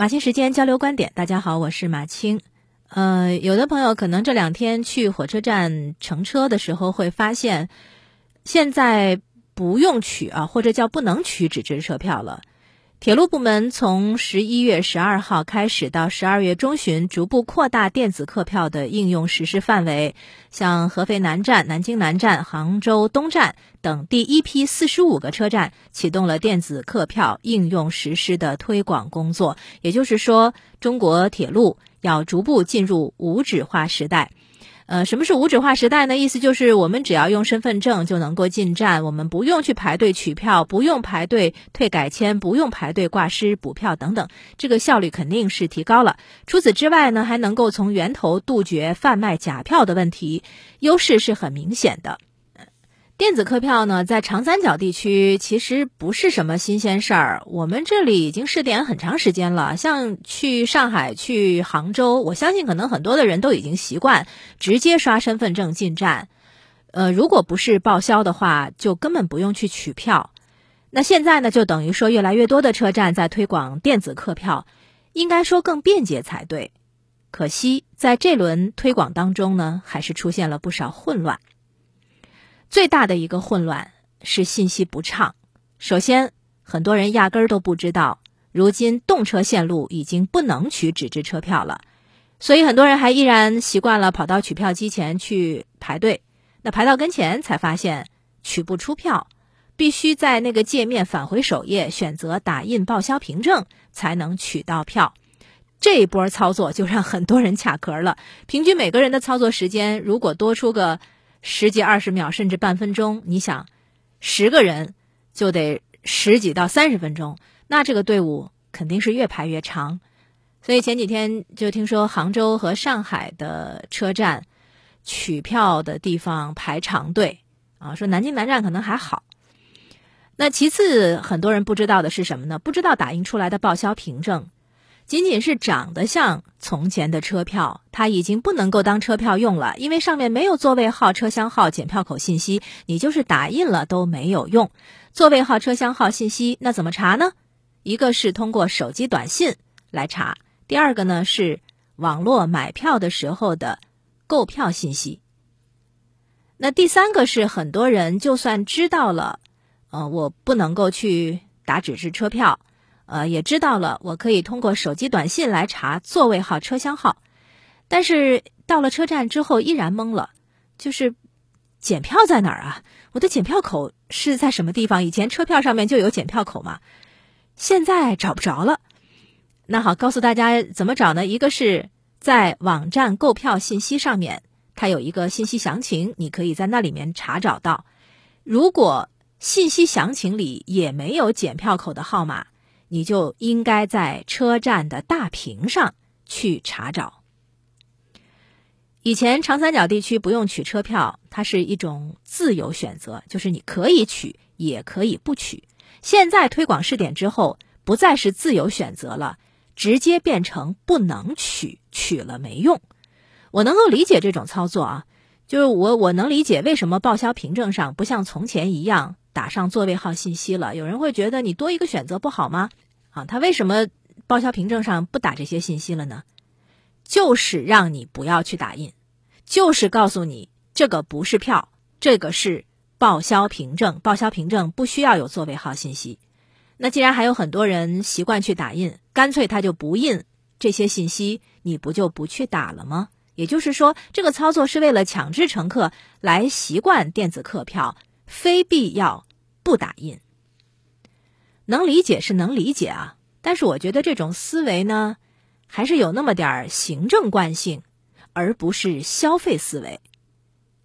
马清时间交流观点，大家好，我是马青。呃，有的朋友可能这两天去火车站乘车的时候会发现，现在不用取啊，或者叫不能取纸质车票了。铁路部门从十一月十二号开始到十二月中旬，逐步扩大电子客票的应用实施范围。像合肥南站、南京南站、杭州东站等第一批四十五个车站启动了电子客票应用实施的推广工作。也就是说，中国铁路要逐步进入无纸化时代。呃，什么是无纸化时代呢？意思就是我们只要用身份证就能够进站，我们不用去排队取票，不用排队退改签，不用排队挂失补票等等，这个效率肯定是提高了。除此之外呢，还能够从源头杜绝贩卖假票的问题，优势是很明显的。电子客票呢，在长三角地区其实不是什么新鲜事儿，我们这里已经试点很长时间了。像去上海、去杭州，我相信可能很多的人都已经习惯直接刷身份证进站。呃，如果不是报销的话，就根本不用去取票。那现在呢，就等于说越来越多的车站在推广电子客票，应该说更便捷才对。可惜在这轮推广当中呢，还是出现了不少混乱。最大的一个混乱是信息不畅。首先，很多人压根儿都不知道，如今动车线路已经不能取纸质车票了，所以很多人还依然习惯了跑到取票机前去排队。那排到跟前才发现取不出票，必须在那个界面返回首页，选择打印报销凭证才能取到票。这一波操作就让很多人卡壳了。平均每个人的操作时间如果多出个。十几二十秒，甚至半分钟，你想，十个人就得十几到三十分钟，那这个队伍肯定是越排越长。所以前几天就听说杭州和上海的车站取票的地方排长队啊，说南京南站可能还好。那其次，很多人不知道的是什么呢？不知道打印出来的报销凭证。仅仅是长得像从前的车票，它已经不能够当车票用了，因为上面没有座位号、车厢号、检票口信息，你就是打印了都没有用。座位号、车厢号信息那怎么查呢？一个是通过手机短信来查，第二个呢是网络买票的时候的购票信息。那第三个是很多人就算知道了，呃，我不能够去打纸质车票。呃，也知道了，我可以通过手机短信来查座位号、车厢号，但是到了车站之后依然懵了，就是检票在哪儿啊？我的检票口是在什么地方？以前车票上面就有检票口嘛，现在找不着了。那好，告诉大家怎么找呢？一个是在网站购票信息上面，它有一个信息详情，你可以在那里面查找到。如果信息详情里也没有检票口的号码。你就应该在车站的大屏上去查找。以前长三角地区不用取车票，它是一种自由选择，就是你可以取，也可以不取。现在推广试点之后，不再是自由选择了，直接变成不能取，取了没用。我能够理解这种操作啊，就是我我能理解为什么报销凭证上不像从前一样。打上座位号信息了，有人会觉得你多一个选择不好吗？啊，他为什么报销凭证上不打这些信息了呢？就是让你不要去打印，就是告诉你这个不是票，这个是报销凭证。报销凭证不需要有座位号信息。那既然还有很多人习惯去打印，干脆他就不印这些信息，你不就不去打了吗？也就是说，这个操作是为了强制乘客来习惯电子客票。非必要不打印，能理解是能理解啊，但是我觉得这种思维呢，还是有那么点儿行政惯性，而不是消费思维。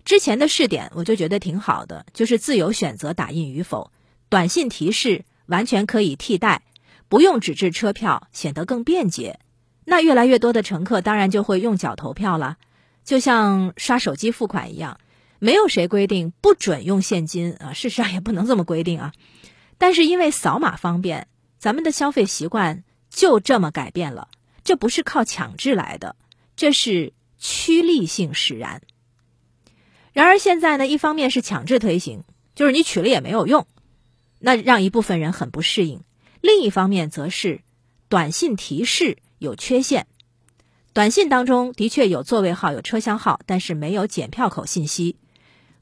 之前的试点我就觉得挺好的，就是自由选择打印与否，短信提示完全可以替代，不用纸质车票显得更便捷。那越来越多的乘客当然就会用脚投票了，就像刷手机付款一样。没有谁规定不准用现金啊，事实上也不能这么规定啊。但是因为扫码方便，咱们的消费习惯就这么改变了。这不是靠强制来的，这是趋利性使然。然而现在呢，一方面是强制推行，就是你取了也没有用，那让一部分人很不适应；另一方面则是短信提示有缺陷。短信当中的确有座位号、有车厢号，但是没有检票口信息。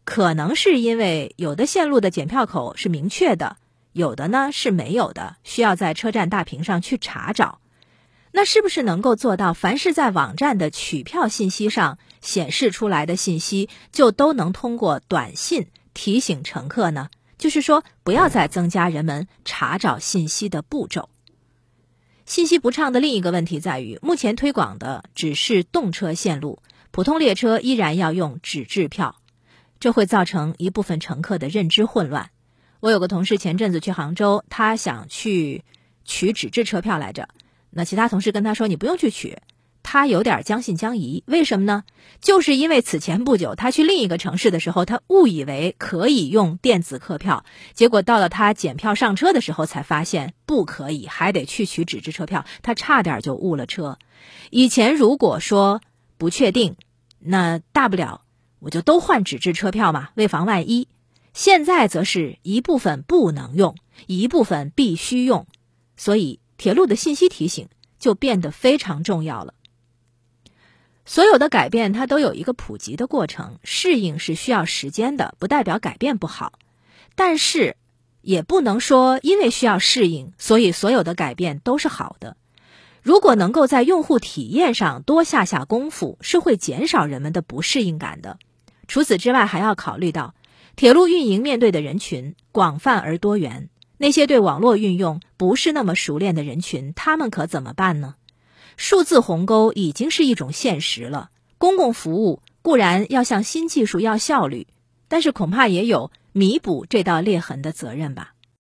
可能是因为有的线路的检票口是明确的，有的呢是没有的，需要在车站大屏上去查找。那是不是能够做到，凡是在网站的取票信息上显示出来的信息，就都能通过短信提醒乘客呢？就是说，不要再增加人们查找信息的步骤。信息不畅的另一个问题在于，目前推广的只是动车线路，普通列车依然要用纸质票。这会造成一部分乘客的认知混乱。我有个同事前阵子去杭州，他想去取纸质车票来着。那其他同事跟他说：“你不用去取。”他有点将信将疑。为什么呢？就是因为此前不久他去另一个城市的时候，他误以为可以用电子客票，结果到了他检票上车的时候才发现不可以，还得去取纸质车票。他差点就误了车。以前如果说不确定，那大不了。我就都换纸质车票嘛，为防万一。现在则是一部分不能用，一部分必须用，所以铁路的信息提醒就变得非常重要了。所有的改变它都有一个普及的过程，适应是需要时间的，不代表改变不好，但是也不能说因为需要适应，所以所有的改变都是好的。如果能够在用户体验上多下下功夫，是会减少人们的不适应感的。除此之外，还要考虑到铁路运营面对的人群广泛而多元。那些对网络运用不是那么熟练的人群，他们可怎么办呢？数字鸿沟已经是一种现实了。公共服务固然要向新技术要效率，但是恐怕也有弥补这道裂痕的责任吧。